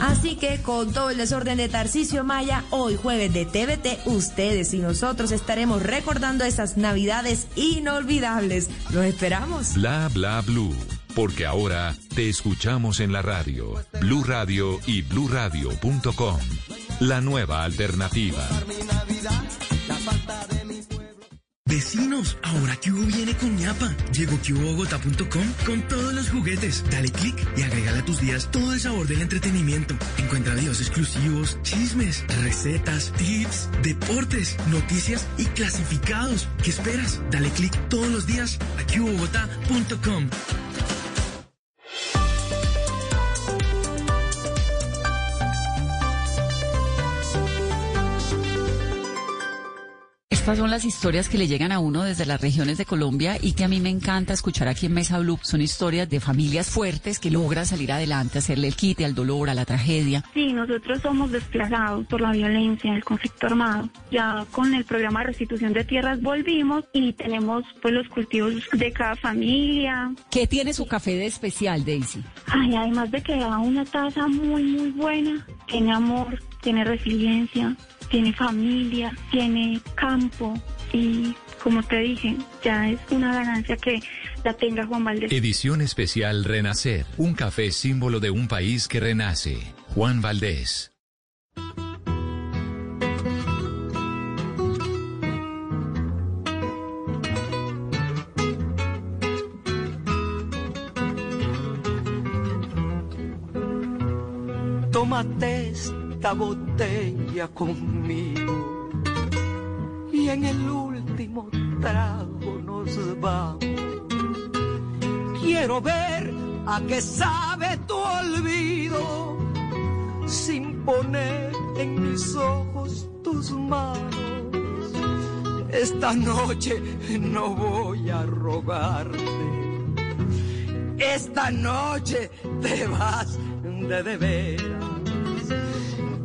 Así que con todo el desorden de Tarcisio Maya, hoy jueves de TVT, ustedes y nosotros estaremos recordando esas navidades inolvidables. Los esperamos. Bla Bla Blue. Porque ahora te escuchamos en la radio, Blue Radio y bluradio.com. La nueva alternativa. Vecinos, ahora Cubo viene con ñapa. Llegó cubobogotá.com con todos los juguetes. Dale clic y agrégale a tus días todo el sabor del entretenimiento. Encuentra videos exclusivos, chismes, recetas, tips, deportes, noticias y clasificados. ¿Qué esperas? Dale clic todos los días a cubobogotá.com. Estas son las historias que le llegan a uno desde las regiones de Colombia y que a mí me encanta escuchar aquí en Mesa Blue. Son historias de familias fuertes que logran salir adelante, hacerle el quite al dolor, a la tragedia. Sí, nosotros somos desplazados por la violencia, el conflicto armado. Ya con el programa de restitución de tierras volvimos y tenemos pues los cultivos de cada familia. ¿Qué tiene su café de especial, Daisy? Ay, además de que da una taza muy, muy buena, tiene amor, tiene resiliencia, tiene familia, tiene campo y como te dije, ya es una ganancia que la tenga Juan Valdés. Edición especial Renacer, un café símbolo de un país que renace. Juan Valdés. Tómate esta botella conmigo y en el último trago nos vamos. Quiero ver a qué sabe tu olvido sin poner en mis ojos tus manos. Esta noche no voy a rogarte. Esta noche te vas de de veras.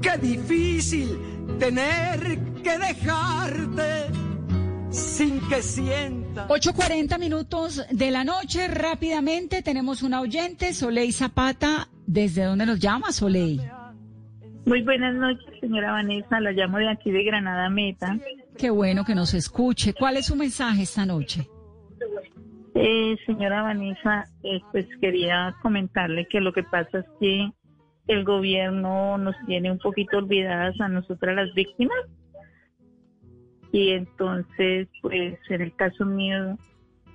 Qué difícil tener que dejarte sin que sienta. 8.40 minutos de la noche, rápidamente tenemos una oyente, Soleil Zapata. ¿Desde dónde nos llama, Soleil? Muy buenas noches, señora Vanessa. La llamo de aquí de Granada Meta. Qué bueno que nos escuche. ¿Cuál es su mensaje esta noche? Eh, señora Vanessa, eh, pues quería comentarle que lo que pasa es que el gobierno nos tiene un poquito olvidadas a nosotras las víctimas. Y entonces, pues en el caso mío,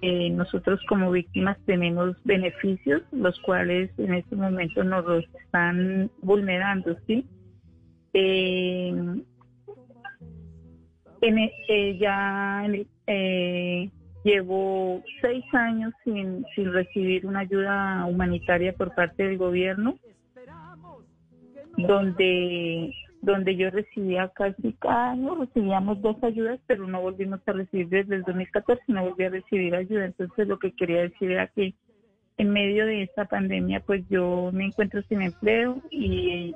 eh, nosotros como víctimas tenemos beneficios, los cuales en este momento nos los están vulnerando, ¿sí? Eh, en, eh, ya eh, llevo seis años sin, sin recibir una ayuda humanitaria por parte del gobierno, donde donde yo recibía casi cada año, recibíamos dos ayudas, pero no volvimos a recibir desde el 2014, no volví a recibir ayuda. Entonces lo que quería decir era que en medio de esta pandemia, pues yo me encuentro sin empleo y,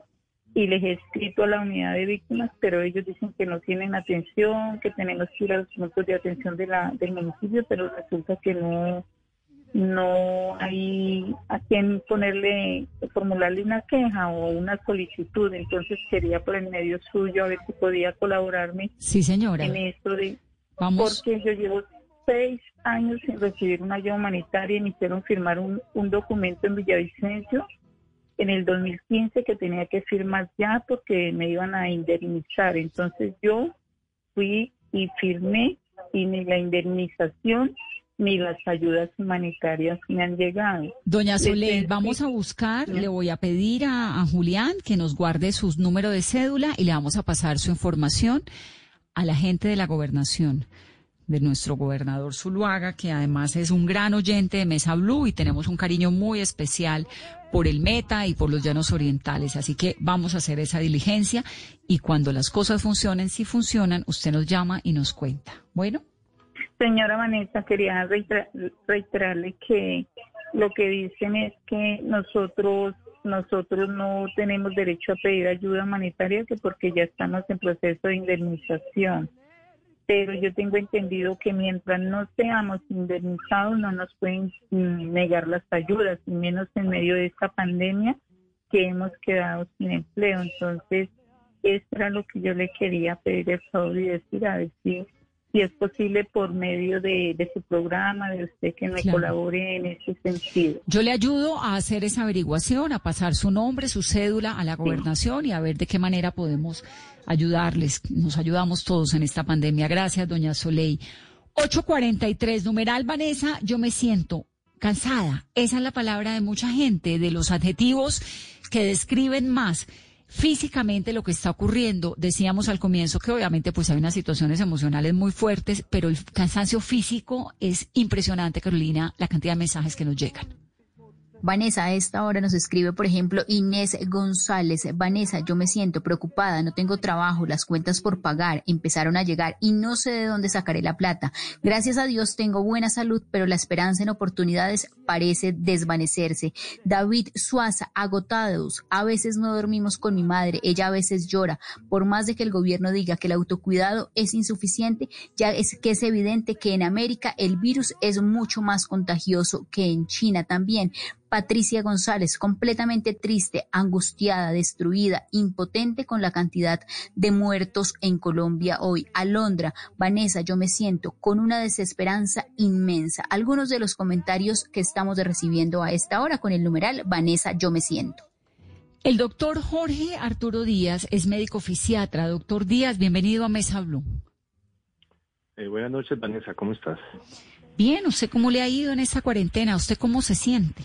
y les he escrito a la unidad de víctimas, pero ellos dicen que no tienen atención, que tenemos que ir a los puntos de atención de la, del municipio, pero resulta que no no hay a quien ponerle, formularle una queja o una solicitud. Entonces quería por el medio suyo a ver si podía colaborarme. Sí, señora. En esto de, Vamos. porque yo llevo seis años sin recibir una ayuda humanitaria y me hicieron firmar un, un documento en Villavicencio en el 2015 que tenía que firmar ya porque me iban a indemnizar. Entonces yo fui y firmé y ni la indemnización ni las ayudas humanitarias me han llegado. Doña Soleil, vamos a buscar, le voy a pedir a, a Julián que nos guarde su número de cédula y le vamos a pasar su información a la gente de la gobernación, de nuestro gobernador Zuluaga, que además es un gran oyente de Mesa Blue y tenemos un cariño muy especial por el Meta y por los llanos orientales. Así que vamos a hacer esa diligencia y cuando las cosas funcionen, si funcionan, usted nos llama y nos cuenta. Bueno. Señora Vanessa, quería reitera- reiterarle que lo que dicen es que nosotros nosotros no tenemos derecho a pedir ayuda humanitaria que porque ya estamos en proceso de indemnización. Pero yo tengo entendido que mientras no seamos indemnizados no nos pueden mm, negar las ayudas, y menos en medio de esta pandemia que hemos quedado sin empleo. Entonces, eso era lo que yo le quería pedir el favor y decir, a ver si si es posible por medio de, de su programa, de usted que me Claro. colabore en ese sentido. Yo le ayudo a hacer esa averiguación, a pasar su nombre, su cédula a la gobernación y a ver de qué manera podemos ayudarles. Nos ayudamos todos en esta pandemia. Gracias, doña Soleil. 843, numeral Vanessa, yo me siento cansada. Esa es la palabra de mucha gente, de los adjetivos que describen más físicamente lo que está ocurriendo. Decíamos al comienzo que obviamente pues hay unas situaciones emocionales muy fuertes, pero el cansancio físico es impresionante, Carolina, la cantidad de mensajes que nos llegan. Vanessa, a esta hora nos escribe, por ejemplo, Inés González. Vanessa, yo me siento preocupada, no tengo trabajo, las cuentas por pagar empezaron a llegar y no sé de dónde sacaré la plata. Gracias a Dios tengo buena salud, pero la esperanza en oportunidades parece desvanecerse. David Suaza, agotados. A veces no dormimos con mi madre, ella a veces llora. Por más de que el gobierno diga que el autocuidado es insuficiente, ya es que es evidente que en América el virus es mucho más contagioso que en China también. Patricia González, completamente triste, angustiada, destruida, impotente con la cantidad de muertos en Colombia hoy. Alondra, Vanessa, yo me siento con una desesperanza inmensa. Algunos de los comentarios que estamos recibiendo a esta hora con el numeral Vanessa, yo me siento. El doctor Jorge Arturo Díaz es médico fisiatra. Doctor Díaz, bienvenido a Mesa Blue. Eh, buenas noches, Vanessa, ¿cómo estás? Bien, ¿usted cómo le ha ido en esta cuarentena? ¿Usted cómo se siente?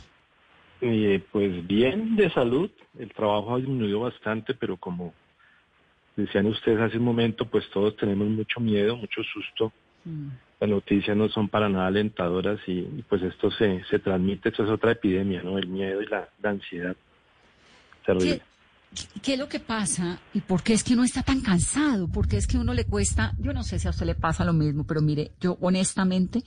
Eh, pues bien de salud, el trabajo ha disminuido bastante, pero como decían ustedes hace un momento, pues todos tenemos mucho miedo, mucho susto. Mm. Las noticias no son para nada alentadoras y, y pues esto se, se transmite, esto es otra epidemia, ¿no? El miedo y la, la ansiedad. Terrible. ¿Qué, ¿Qué es lo que pasa y por qué es que uno está tan cansado? ¿Por qué es que uno le cuesta? Yo no sé si a usted le pasa lo mismo, pero mire, yo honestamente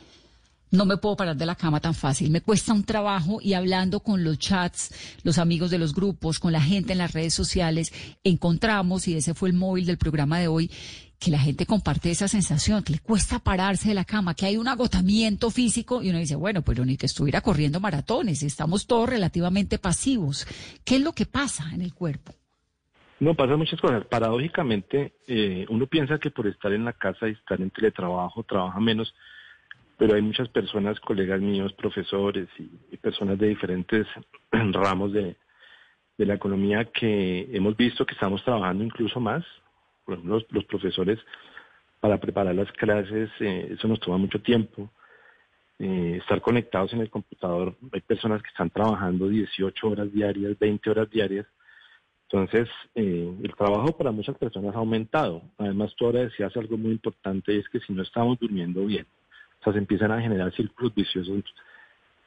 no me puedo parar de la cama tan fácil. Me cuesta un trabajo y hablando con los chats, los amigos de los grupos, con la gente en las redes sociales, encontramos, y ese fue el móvil del programa de hoy, que la gente comparte esa sensación, que le cuesta pararse de la cama, que hay un agotamiento físico y uno dice, bueno, pero ni que estuviera corriendo maratones, estamos todos relativamente pasivos. ¿Qué es lo que pasa en el cuerpo? No, pasan muchas cosas. Paradójicamente, eh, uno piensa que por estar en la casa y estar en teletrabajo, trabaja menos, pero hay muchas personas, colegas míos, profesores y, personas de diferentes ramos de, la economía que hemos visto que estamos trabajando incluso más. Por ejemplo, los, los profesores para preparar las clases, eh, eso nos toma mucho tiempo. Eh, estar conectados en el computador, hay personas que están trabajando 18 horas diarias, 20 horas diarias. Entonces, eh, el trabajo para muchas personas ha aumentado. Además, tú ahora decías algo muy importante y es que si no estamos durmiendo bien, o sea, se empiezan a generar círculos viciosos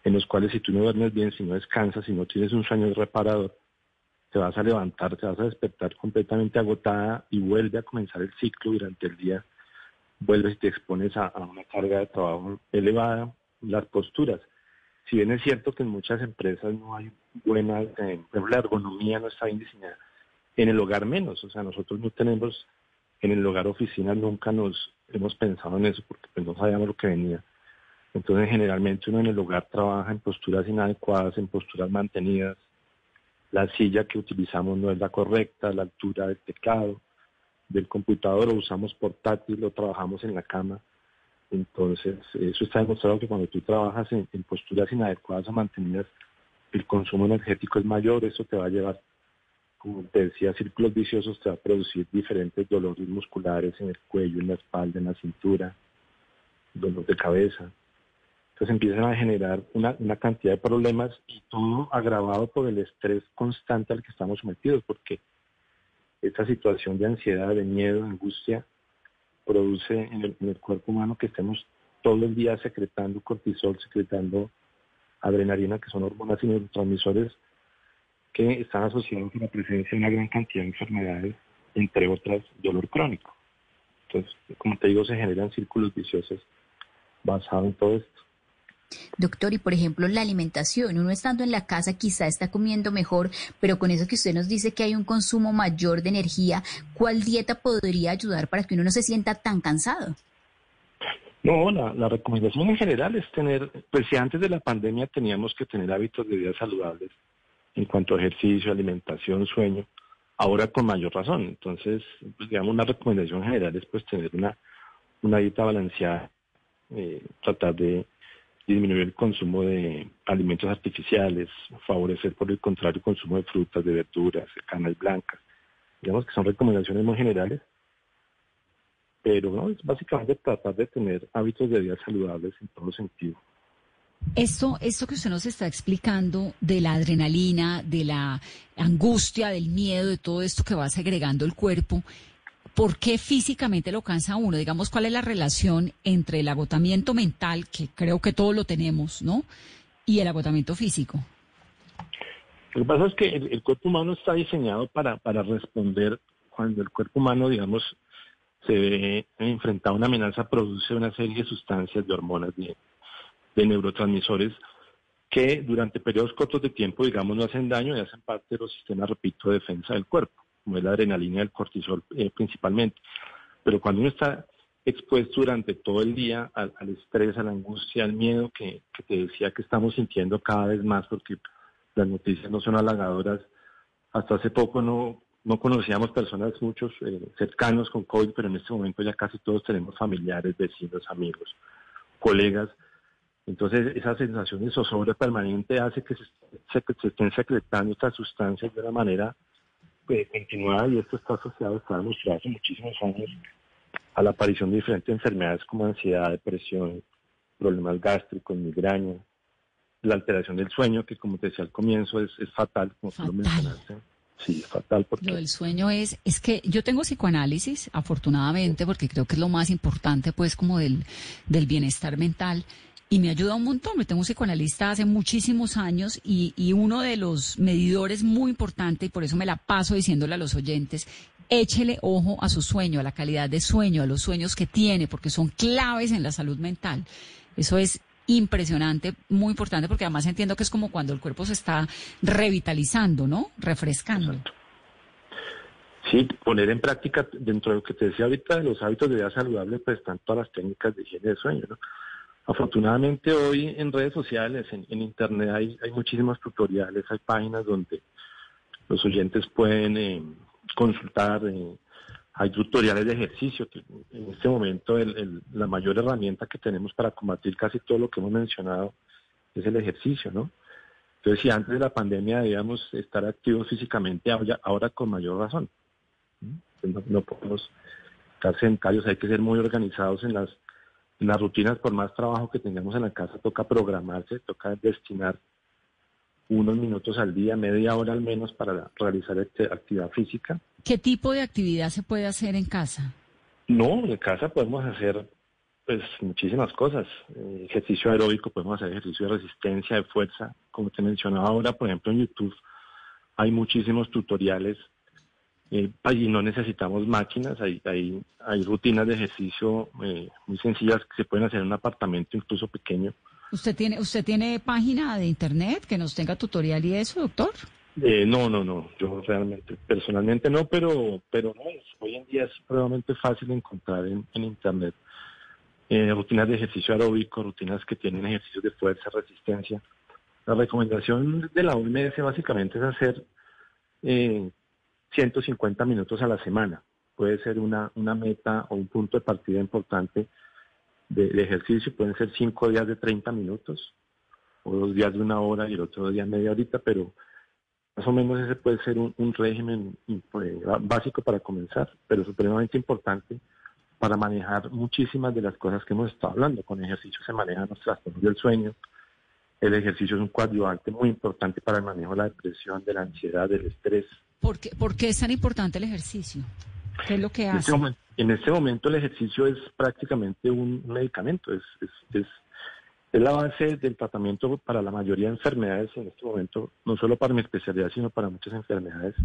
en los cuales si tú no duermes bien, si no descansas, si no tienes un sueño reparador, te vas a levantar, te vas a despertar completamente agotada y vuelve a comenzar el ciclo durante el día. Vuelves y te expones a, una carga de trabajo elevada. Las posturas. Si bien es cierto que en muchas empresas no hay buena, eh, la ergonomía no está bien diseñada, en el hogar menos. O sea, nosotros no tenemos en el hogar oficina, nunca nos hemos pensado en eso porque pues no sabíamos lo que venía. Entonces, generalmente uno en el hogar trabaja en posturas inadecuadas, en posturas mantenidas. La silla que utilizamos no es la correcta, la altura del teclado, del computador, lo usamos portátil, lo trabajamos en la cama. Entonces, eso está demostrado que cuando tú trabajas en, en posturas inadecuadas o mantenidas, el consumo energético es mayor, eso te va a llevar, como te decía, círculos viciosos, te va a producir diferentes dolores musculares en el cuello, en la espalda, en la cintura, dolor de cabeza. Entonces empiezan a generar una, cantidad de problemas y todo agravado por el estrés constante al que estamos sometidos, porque esta situación de ansiedad, de miedo, de angustia, produce en el, el, cuerpo humano que estemos todo el día secretando cortisol, secretando adrenalina, que son hormonas y neurotransmisores que están asociados con la presencia de una gran cantidad de enfermedades, entre otras dolor crónico. Entonces, como te digo, se generan círculos viciosos basados en todo esto. Doctor, y por ejemplo, la alimentación, uno estando en la casa quizá está comiendo mejor, pero con eso que usted nos dice que hay un consumo mayor de energía, ¿cuál dieta podría ayudar para que uno no se sienta tan cansado? No, la, la recomendación en general es tener, pues si antes de la pandemia teníamos que tener hábitos de vida saludables en cuanto a ejercicio, alimentación, sueño, ahora con mayor razón. Entonces, pues, digamos, una recomendación general es pues tener una, dieta balanceada, eh, tratar de disminuir el consumo de alimentos artificiales, favorecer por el contrario el consumo de frutas, de verduras, de carnes blancas. Digamos que son recomendaciones muy generales, pero no, es básicamente tratar de tener hábitos de vida saludables en todo sentido. Esto, esto que usted nos está explicando de la adrenalina, de la angustia, del miedo, de todo esto que va segregando el cuerpo, ¿por qué físicamente lo cansa uno? Digamos, ¿cuál es la relación entre el agotamiento mental, que creo que todos lo tenemos, ¿no? Y el agotamiento físico. Lo que pasa es que el, cuerpo humano está diseñado para, para responder cuando el cuerpo humano, digamos, se ve enfrentado a una amenaza, produce una serie de sustancias, de hormonas, de, de neurotransmisores que durante periodos cortos de tiempo, digamos, no hacen daño y hacen parte de los sistemas, repito, de defensa del cuerpo, como es la adrenalina y el cortisol eh, principalmente. Pero cuando uno está expuesto durante todo el día al, estrés, a la angustia, al miedo que, que, te decía que estamos sintiendo cada vez más porque las noticias no son halagadoras. Hasta hace poco no, no conocíamos personas, muchos eh, cercanos con COVID, pero en este momento ya casi todos tenemos familiares, vecinos, amigos, colegas. Entonces esa sensación de zozobra permanente hace que se, se, se estén secretando estas sustancias de una manera pues, continuada y esto está asociado, está demostrado hace muchísimos años a la aparición de diferentes enfermedades como ansiedad, depresión, problemas gástricos, migraña, la alteración del sueño, que como te decía al comienzo es, es fatal, como fatal. tú lo mencionaste. Sí, es fatal. Porque... Lo del sueño es, es que yo tengo psicoanálisis, afortunadamente, porque creo que es lo más importante, pues, como del, del bienestar mental. Y me ayuda un montón. Me tengo un psicoanalista hace muchísimos años y, y uno de los medidores muy importante, y por eso me la paso diciéndole a los oyentes, échele ojo a su sueño, a la calidad de sueño, a los sueños que tiene, porque son claves en la salud mental. Eso es impresionante, muy importante, porque además entiendo que es como cuando el cuerpo se está revitalizando, ¿no? Refrescando. Sí, poner en práctica, dentro de lo que te decía ahorita, de los hábitos de vida saludable, pues están todas las técnicas de higiene de sueño, ¿no? Afortunadamente hoy en redes sociales, en, Internet, hay, hay muchísimos tutoriales, hay páginas donde los oyentes pueden eh, consultar, eh, hay tutoriales de ejercicio, que en este momento el, la mayor herramienta que tenemos para combatir casi todo lo que hemos mencionado es el ejercicio, ¿no? Entonces, si antes de la pandemia debíamos estar activos físicamente, ahora, con mayor razón. No, no, podemos estar sentarios, hay que ser muy organizados en las, las rutinas, por más trabajo que tengamos en la casa, toca programarse, toca destinar unos minutos al día, media hora al menos para realizar este, actividad física. ¿Qué tipo de actividad se puede hacer en casa? No, en casa podemos hacer pues muchísimas cosas. Eh, ejercicio aeróbico, podemos hacer ejercicio de resistencia, de fuerza. Como te mencionaba ahora, por ejemplo, en YouTube hay muchísimos tutoriales eh, y no necesitamos máquinas, hay, hay, hay rutinas de ejercicio eh, muy sencillas que se pueden hacer en un apartamento incluso pequeño. ¿Usted tiene, usted tiene página de internet que nos tenga tutorial y eso, doctor? Eh, no, no, no. Yo realmente, personalmente no, pero, pero no. Hoy en día es probablemente fácil encontrar en, en internet eh, rutinas de ejercicio aeróbico, rutinas que tienen ejercicios de fuerza, resistencia. La recomendación de la OMS básicamente es hacer eh, 150 minutos a la semana. Puede ser una, una meta o un punto de partida importante de, ejercicio. Pueden ser cinco días de 30 minutos o dos días de una hora y el otro día media horita, pero más o menos ese puede ser un, un régimen pues, básico para comenzar, pero supremamente importante para manejar muchísimas de las cosas que hemos estado hablando. Con ejercicio se manejan los trastornos del sueño. El ejercicio es un coadyuvante muy importante para el manejo de la depresión, de la ansiedad, del estrés. ¿Por qué, ¿Por qué es tan importante el ejercicio? ¿Qué es lo que en hace? Este momento, en este momento el ejercicio es prácticamente un medicamento, es, es, es, es, la base del tratamiento para la mayoría de enfermedades en este momento, no solo para mi especialidad, sino para muchas enfermedades,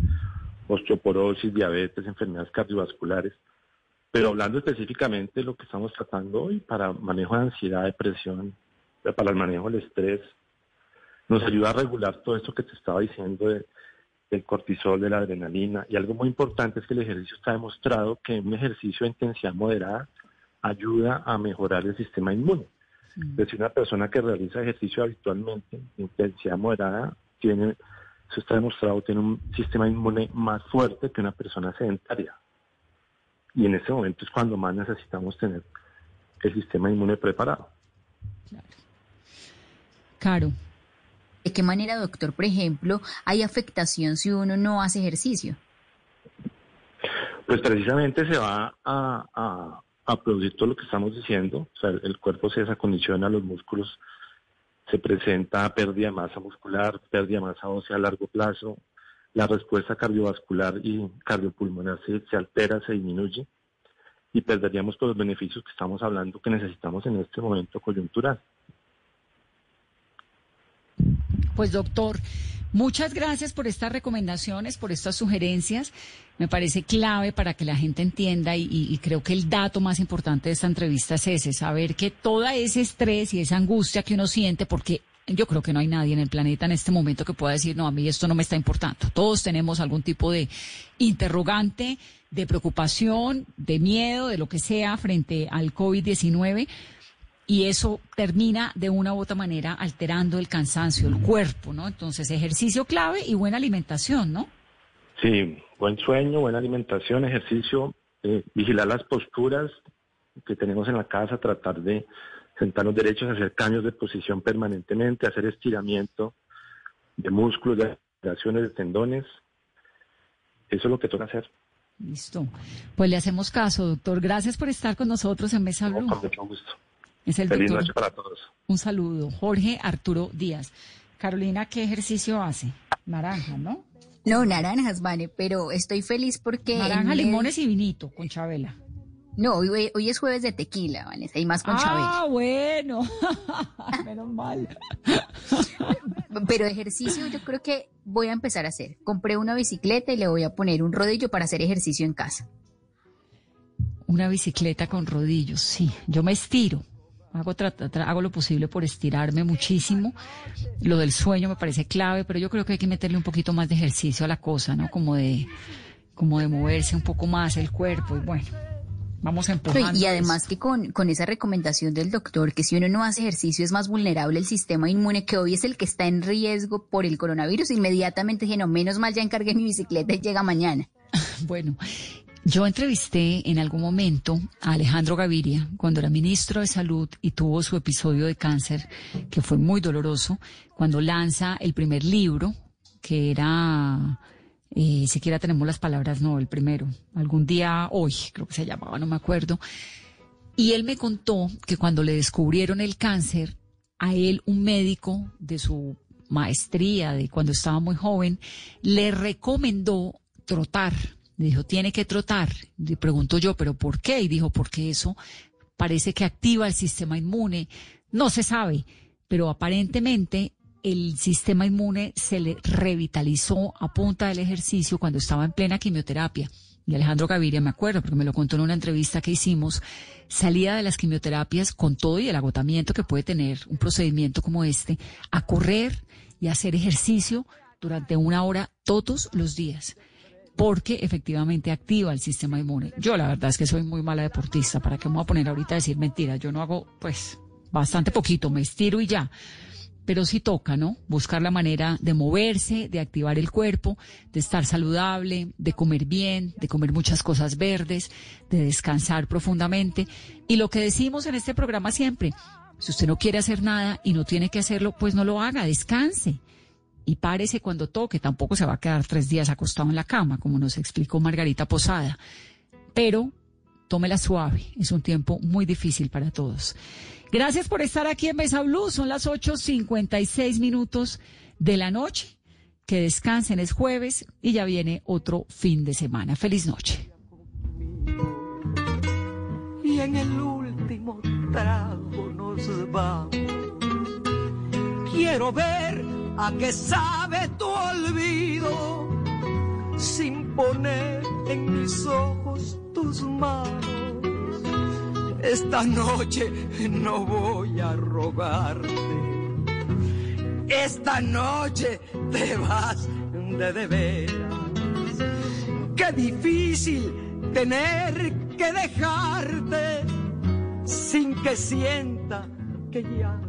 osteoporosis, diabetes, enfermedades cardiovasculares. Pero hablando específicamente de lo que estamos tratando hoy, para manejo de ansiedad, depresión, para el manejo del estrés, nos ayuda a regular todo esto que te estaba diciendo de, del cortisol, de la adrenalina. Y algo muy importante es que el ejercicio está demostrado que un ejercicio de intensidad moderada ayuda a mejorar el sistema inmune. Sí. Es decir, una persona que realiza ejercicio habitualmente, intensidad moderada, tiene, eso está demostrado, tiene un sistema inmune más fuerte que una persona sedentaria. Y en ese momento es cuando más necesitamos tener el sistema inmune preparado. Claro. Caro. ¿De qué manera, doctor, por ejemplo, hay afectación si uno no hace ejercicio? Pues precisamente se va a, producir todo lo que estamos diciendo. O sea, el cuerpo se desacondiciona, los músculos se presenta pérdida de masa muscular, pérdida de masa ósea a largo plazo, la respuesta cardiovascular y cardiopulmonar se, se altera, se disminuye y perderíamos todos los beneficios que estamos hablando que necesitamos en este momento coyuntural. Pues doctor, Muchas gracias por estas recomendaciones, por estas sugerencias. Me parece clave para que la gente entienda y, creo que el dato más importante de esta entrevista es ese, saber que todo ese estrés y esa angustia que uno siente, porque yo creo que no hay nadie en el planeta en este momento que pueda decir, no, a mí esto no me está importando. Todos tenemos algún tipo de interrogante, de preocupación, de miedo, de lo que sea frente al COVID-19 y eso termina de una u otra manera alterando el cansancio, el cuerpo, ¿no? Entonces, ejercicio clave y buena alimentación, ¿no? Sí, buen sueño, buena alimentación, ejercicio, eh, vigilar las posturas que tenemos en la casa, tratar de sentarnos derechos, hacer cambios de posición permanentemente, hacer estiramiento de músculos, de articulaciones, de tendones. Eso es lo que toca hacer. Listo. Pues le hacemos caso, doctor. Gracias por estar con nosotros en Mesa Blue. con mucho gusto. Es el Feliz doctor- noche para todos. Un saludo. Jorge Arturo Díaz. Carolina, ¿qué ejercicio hace? Naranja, ¿no? No, naranjas, Vane, pero estoy feliz porque... Naranja, limones y vinito con Chabela. No, hoy, hoy es jueves de tequila, Vanessa, y más con ah, bueno. Menos mal. Chabela. Pero ejercicio yo creo que voy a empezar a hacer. Compré una bicicleta y le voy a poner un rodillo para hacer ejercicio en casa. Una bicicleta con rodillos, sí. Yo me estiro. Hago, lo posible por estirarme muchísimo. Lo del sueño me parece clave, pero yo creo que hay que meterle un poquito más de ejercicio a la cosa, ¿no? Como de, como de moverse un poco más el cuerpo y bueno, vamos No, empujando. y, y además que con, con esa recomendación del doctor, que si uno no hace ejercicio es más vulnerable el sistema inmune, que hoy es el que está en riesgo por el coronavirus, inmediatamente dije, no, menos mal ya encargué mi bicicleta y llega mañana. Bueno, yo entrevisté en algún momento a Alejandro Gaviria cuando era ministro de Salud y tuvo su episodio de cáncer, que fue muy doloroso, cuando lanza el primer libro, que era, eh, siquiera tenemos las palabras, no, el primero, algún día hoy, creo que se llamaba, no me acuerdo. Y él me contó que cuando le descubrieron el cáncer, a él un médico de su maestría, de cuando estaba muy joven, le recomendó trotar. Dijo, tiene que trotar. Le pregunto yo, ¿pero por qué? Y dijo, porque eso parece que activa el sistema inmune. No se sabe, pero aparentemente el sistema inmune se le revitalizó a punta del ejercicio cuando estaba en plena quimioterapia. Y Alejandro Gaviria, me acuerdo, porque me lo contó en una entrevista que hicimos, salía de las quimioterapias con todo y el agotamiento que puede tener un procedimiento como este, a correr y hacer ejercicio durante una hora todos los días porque efectivamente activa el sistema inmune. Yo la verdad es que soy muy mala deportista, ¿para qué me voy a poner ahorita a decir mentiras? Yo no hago, pues, bastante poquito, me estiro y ya. Pero sí toca, ¿no? Buscar la manera de moverse, de activar el cuerpo, de estar saludable, de comer bien, de comer muchas cosas verdes, de descansar profundamente. Y lo que decimos en este programa siempre, si usted no quiere hacer nada y no tiene que hacerlo, pues no lo haga, descanse y párese cuando toque. Tampoco se va a quedar tres días acostado en la cama, como nos explicó Margarita Posada. Pero tómela suave. Es un tiempo muy difícil para todos. Gracias por estar aquí en Mesa Blue. Son las 8.56 minutos de la noche. Que descansen, es jueves y ya viene otro fin de semana. Feliz noche. y en el último trago nos vamos. Quiero ver a qué sabe tu olvido sin poner en mis ojos tus manos. Esta noche no voy a rogarte. Esta noche te vas de de veras. Qué difícil tener que dejarte sin que sienta que ya.